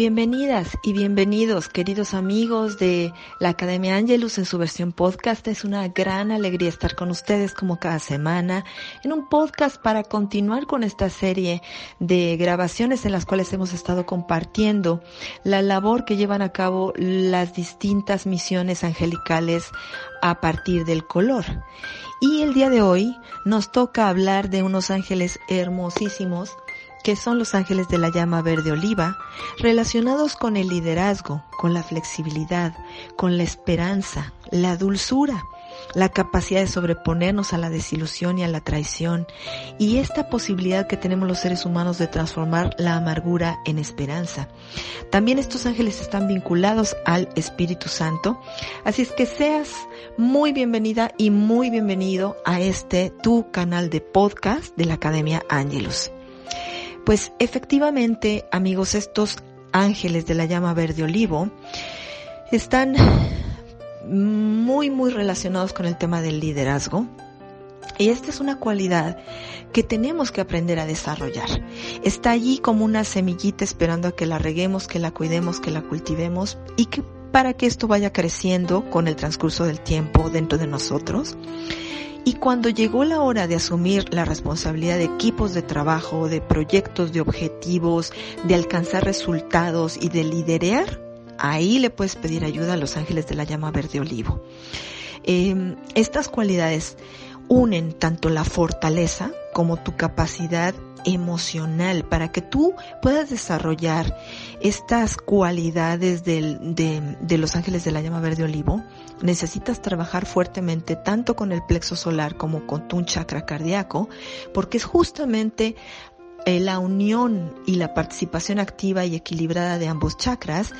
Bienvenidas y bienvenidos, queridos amigos de la Academia Angelus en su versión podcast. Es una gran alegría estar con ustedes como cada semana en un podcast para continuar con esta serie de grabaciones en las cuales hemos estado compartiendo la labor que llevan a cabo las distintas misiones angelicales a partir del color. Y el día de hoy nos toca hablar de unos ángeles hermosísimos que son los ángeles de la llama verde oliva, relacionados con el liderazgo, con la flexibilidad, con la esperanza, la dulzura, la capacidad de sobreponernos a la desilusión y a la traición, y esta posibilidad que tenemos los seres humanos de transformar la amargura en esperanza. También estos ángeles están vinculados al Espíritu Santo, así es que seas muy bienvenida y muy bienvenido a este tu canal de podcast de la Academia Angelus. Pues efectivamente, amigos, estos ángeles de la llama verde olivo están muy, muy relacionados con el tema del liderazgo. Y esta es una cualidad que tenemos que aprender a desarrollar. Está allí como una semillita esperando a que la reguemos, que la cuidemos, que la cultivemos y que para que esto vaya creciendo con el transcurso del tiempo dentro de nosotros. Y cuando llegó la hora de asumir la responsabilidad de equipos de trabajo, de proyectos, de objetivos, de alcanzar resultados y de liderear, ahí le puedes pedir ayuda a los ángeles de la llama verde olivo. Em, estas cualidades unen tanto la fortaleza como tu capacidad emocional para que tú puedas desarrollar estas cualidades de, de, los ángeles de la llama verde olivo, necesitas trabajar fuertemente tanto con el plexo solar como con tu chakra cardíaco, porque es justamente eh, la unión y la participación activa y equilibrada de ambos chakras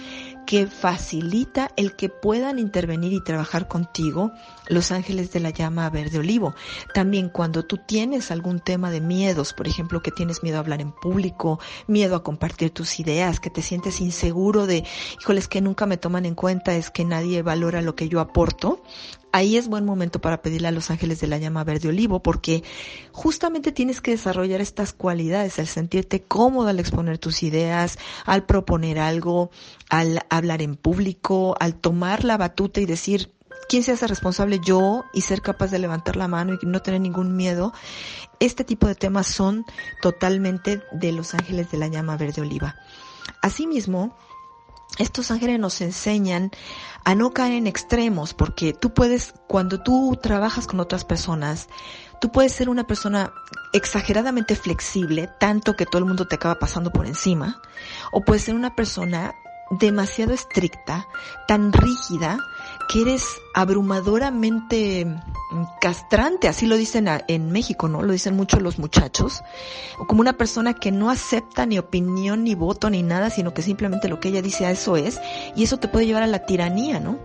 que facilita el que puedan intervenir y trabajar contigo los ángeles de la llama verde olivo. También cuando tú tienes algún tema de miedos, por ejemplo, que tienes miedo a hablar en público, miedo a compartir tus ideas, que te sientes inseguro de, híjoles, que nunca me toman en cuenta, es que nadie valora lo que yo aporto, ahí es buen momento para pedirle a los ángeles de la llama verde olivo porque justamente tienes que desarrollar estas cualidades, al sentirte cómodo al exponer tus ideas, al proponer algo, al hablar en público, al tomar la batuta y decir, ¿quién se hace responsable yo? Y ser capaz de levantar la mano y no tener ningún miedo. Este tipo de temas son totalmente de los ángeles de la llama verde oliva. Asimismo, estos ángeles nos enseñan a no caer en extremos, porque tú puedes, cuando tú trabajas con otras personas, tú puedes ser una persona exageradamente flexible, tanto que todo el mundo te acaba pasando por encima, o puedes ser una persona demasiado estricta, tan rígida, que eres abrumadoramente castrante, así lo dicen en México, ¿no? Lo dicen mucho los muchachos, o como una persona que no acepta ni opinión, ni voto, ni nada, sino que simplemente lo que ella dice a eso es, y eso te puede llevar a la tiranía, ¿no?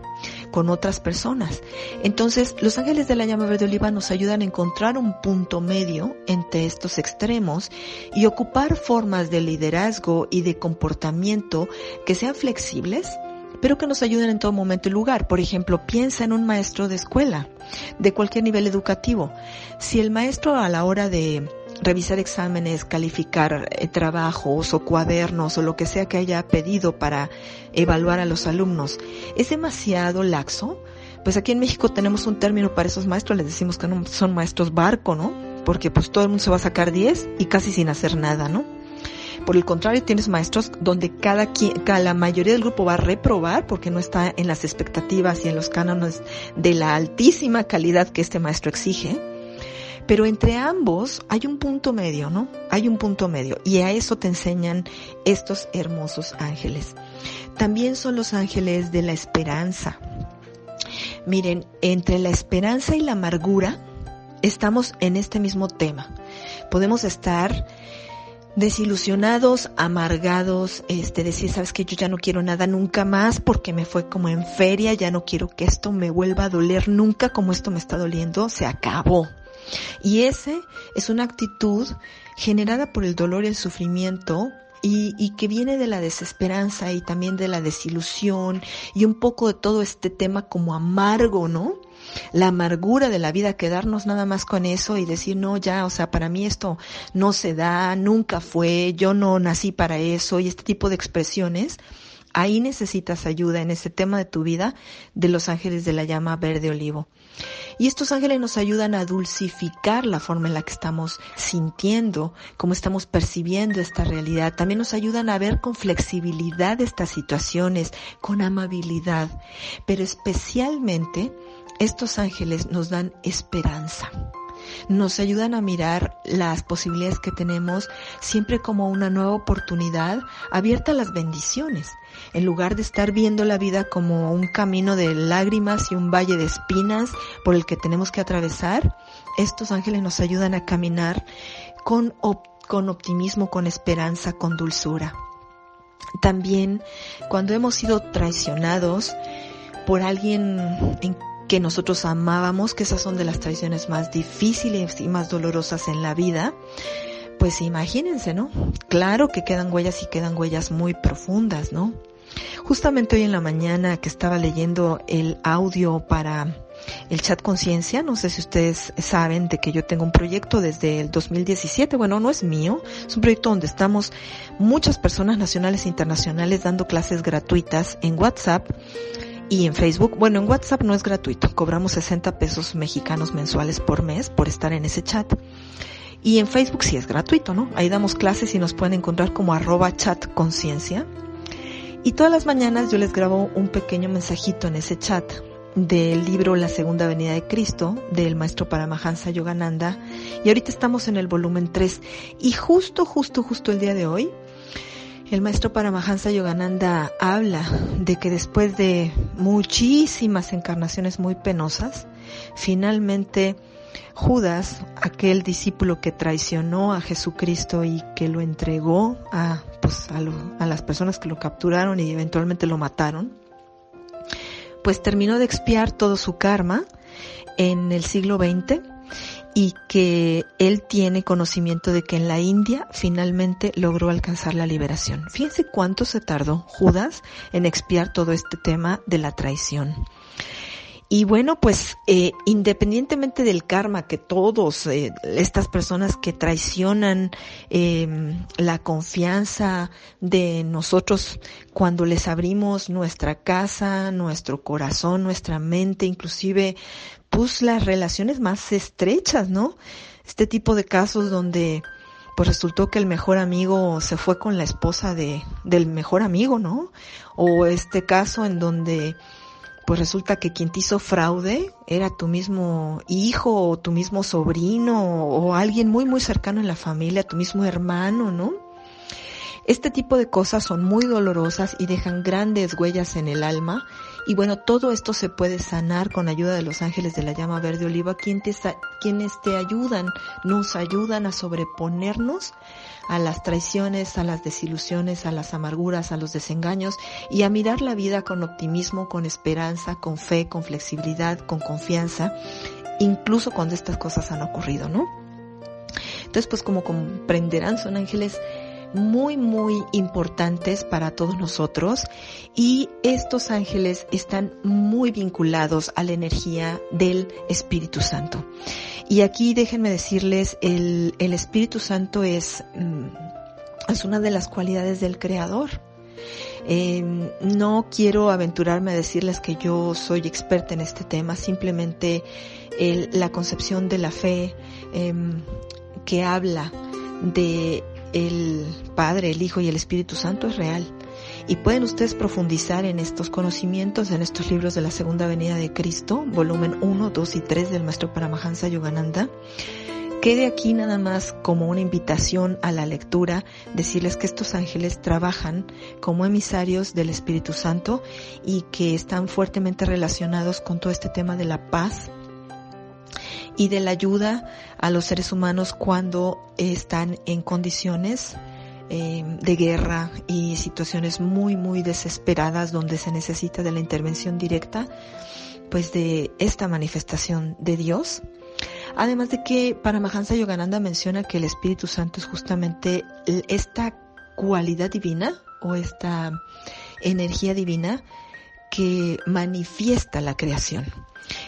Con otras personas. Entonces, los ángeles de la llama verde oliva nos ayudan a encontrar un punto medio entre estos extremos y ocupar formas de liderazgo y de comportamiento que sean flexibles, pero que nos ayuden en todo momento y lugar. Por ejemplo, piensa en un maestro de escuela, de cualquier nivel educativo. Si el maestro a la hora de revisar exámenes, calificar eh, trabajos o cuadernos o lo que sea que haya pedido para evaluar a los alumnos es demasiado laxo, pues aquí en México tenemos un término para esos maestros, les decimos que no son maestros barco, ¿no? Porque pues todo el mundo se va a sacar 10 y casi sin hacer nada, ¿no? Por el contrario, tienes maestros donde cada, cada la mayoría del grupo va a reprobar porque no está en las expectativas y en los cánones de la altísima calidad que este maestro exige. Pero entre ambos hay un punto medio, ¿no? Hay un punto medio y a eso te enseñan estos hermosos ángeles. También son los ángeles de la esperanza. Miren, entre la esperanza y la amargura estamos en este mismo tema. Podemos estar desilusionados, amargados, este, decir, sabes que yo ya no quiero nada nunca más porque me fue como en feria, ya no quiero que esto me vuelva a doler nunca como esto me está doliendo, se acabó. Y ese es una actitud generada por el dolor y el sufrimiento y, que viene de la desesperanza y también de la desilusión y un poco de todo este tema como amargo, ¿no? la amargura de la vida, quedarnos nada más con eso y decir, no, ya, o sea, para mí esto no se da, nunca fue, yo no nací para eso y este tipo de expresiones, ahí necesitas ayuda en ese tema de tu vida de los ángeles de la llama verde olivo. Y estos ángeles nos ayudan a dulcificar la forma en la que estamos sintiendo, cómo estamos percibiendo esta realidad. También nos ayudan a ver con flexibilidad estas situaciones, con amabilidad, pero especialmente estos ángeles nos dan esperanza. Nos ayudan a mirar las posibilidades que tenemos siempre como una nueva oportunidad abierta a las bendiciones. En lugar de estar viendo la vida como un camino de lágrimas y un valle de espinas por el que tenemos que atravesar, estos ángeles nos ayudan a caminar con, con optimismo, con esperanza, con dulzura. También cuando hemos sido traicionados por alguien en que nosotros amábamos, que esas son de las tradiciones más difíciles y más dolorosas en la vida, pues imagínense, ¿no? Claro que quedan huellas y quedan huellas muy profundas, ¿no? Justamente hoy en la mañana que estaba leyendo el audio para el chat conciencia, no sé si ustedes saben de que yo tengo un proyecto desde el 2017, bueno, no es mío, es un proyecto donde estamos muchas personas nacionales e internacionales dando clases gratuitas en WhatsApp y en Facebook. Bueno, en WhatsApp no es gratuito, cobramos 60 pesos mexicanos mensuales por mes por estar en ese chat. Y en Facebook sí es gratuito, ¿no? Ahí damos clases y nos pueden encontrar como arroba chat conciencia. Y todas las mañanas yo les grabo un pequeño mensajito en ese chat del libro La Segunda Venida de Cristo del maestro Paramahansa Yogananda. Y ahorita estamos en el volumen 3. Y justo, justo, justo el día de hoy el maestro Paramahansa Yogananda habla de que después de muchísimas encarnaciones muy penosas, finalmente Judas, aquel discípulo que traicionó a Jesucristo y que lo entregó a, pues, a, a las personas que lo capturaron y eventualmente lo mataron, pues terminó de expiar todo su karma en el siglo XX y que él tiene conocimiento de que en la India finalmente logró alcanzar la liberación. Fíjense cuánto se tardó Judas en expiar todo este tema de la traición. Y bueno, pues eh, independientemente del karma que todos, eh, estas personas que traicionan eh, la confianza de nosotros cuando les abrimos nuestra casa, nuestro corazón, nuestra mente, inclusive pues las relaciones más estrechas, ¿no? Este tipo de casos donde pues resultó que el mejor amigo se fue con la esposa de, del mejor amigo, ¿no? O este caso en donde pues resulta que quien te hizo fraude era tu mismo hijo o tu mismo sobrino o alguien muy muy cercano en la familia, tu mismo hermano, ¿no? Este tipo de cosas son muy dolorosas y dejan grandes huellas en el alma y bueno, todo esto se puede sanar con ayuda de los ángeles de la llama verde oliva, quienes te, quienes te ayudan, nos ayudan a sobreponernos a las traiciones, a las desilusiones, a las amarguras, a los desengaños y a mirar la vida con optimismo, con esperanza, con fe, con flexibilidad, con confianza, incluso cuando estas cosas han ocurrido, ¿no? Entonces, pues como comprenderán, son ángeles muy, muy importantes para todos nosotros y estos ángeles están muy vinculados a la energía del Espíritu Santo. Y aquí déjenme decirles, el, el Espíritu Santo es, mm, es una de las cualidades del Creador. Eh, no quiero aventurarme a decirles que yo soy experta en este tema, simplemente la concepción de la fe eh, que habla de el Padre, el Hijo y el Espíritu Santo es real. Y pueden ustedes profundizar en estos conocimientos en estos libros de la Segunda Venida de Cristo, volumen 1, 2 y 3 del Maestro Paramahansa Yogananda. Quede aquí nada más como una invitación a la lectura, decirles que estos ángeles trabajan como emisarios del Espíritu Santo y que están fuertemente relacionados con todo este tema de la paz, y de la ayuda a los seres humanos cuando están en condiciones eh, de guerra y situaciones muy, muy desesperadas donde se necesita de la intervención directa, pues de esta manifestación de Dios. Además de que Paramahansa Yogananda menciona que el Espíritu Santo es justamente esta cualidad divina o esta energía divina que manifiesta la creación.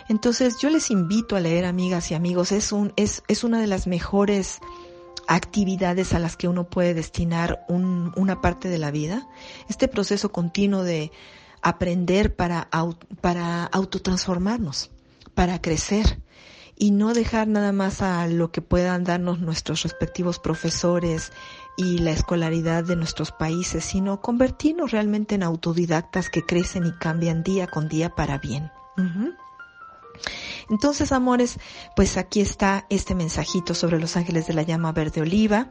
Entonces yo les invito a leer, amigas y amigos, es, un, es, es una de las mejores actividades a las que uno puede destinar un, una parte de la vida. Este proceso continuo de aprender para, para autotransformarnos, para crecer y no dejar nada más a lo que puedan darnos nuestros respectivos profesores y la escolaridad de nuestros países, sino convertirnos realmente en autodidactas que crecen y cambian día con día para bien. Entonces, amores, pues aquí está este mensajito sobre los ángeles de la llama verde oliva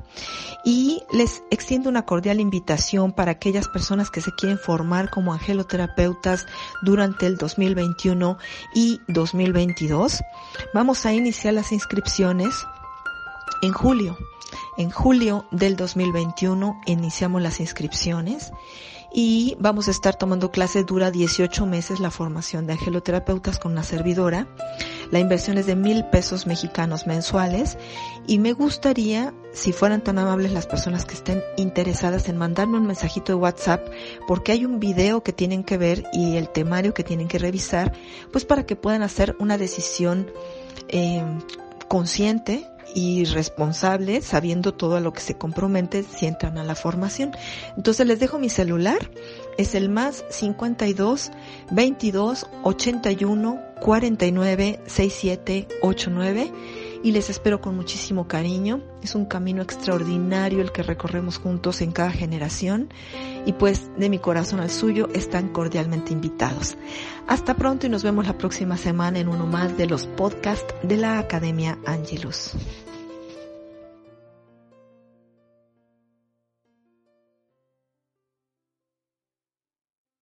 y les extiendo una cordial invitación para aquellas personas que se quieren formar como angeloterapeutas durante el 2021 y 2022. Vamos a iniciar las inscripciones en julio. En julio del 2021 iniciamos las inscripciones y vamos a estar tomando clases, dura 18 meses la formación de angeloterapeutas con una servidora. La inversión es de mil pesos mexicanos mensuales y me gustaría, si fueran tan amables las personas que estén interesadas en mandarme un mensajito de WhatsApp, porque hay un video que tienen que ver y el temario que tienen que revisar, pues para que puedan hacer una decisión eh, consciente y responsable, sabiendo todo a lo que se compromete si entran a la formación. Entonces les dejo mi celular, es el más 52 22 81 49 67 89 y les espero con muchísimo cariño. Es un camino extraordinario el que recorremos juntos en cada generación y pues de mi corazón al suyo están cordialmente invitados. Hasta pronto y nos vemos la próxima semana en uno más de los podcasts de la Academia Angelus.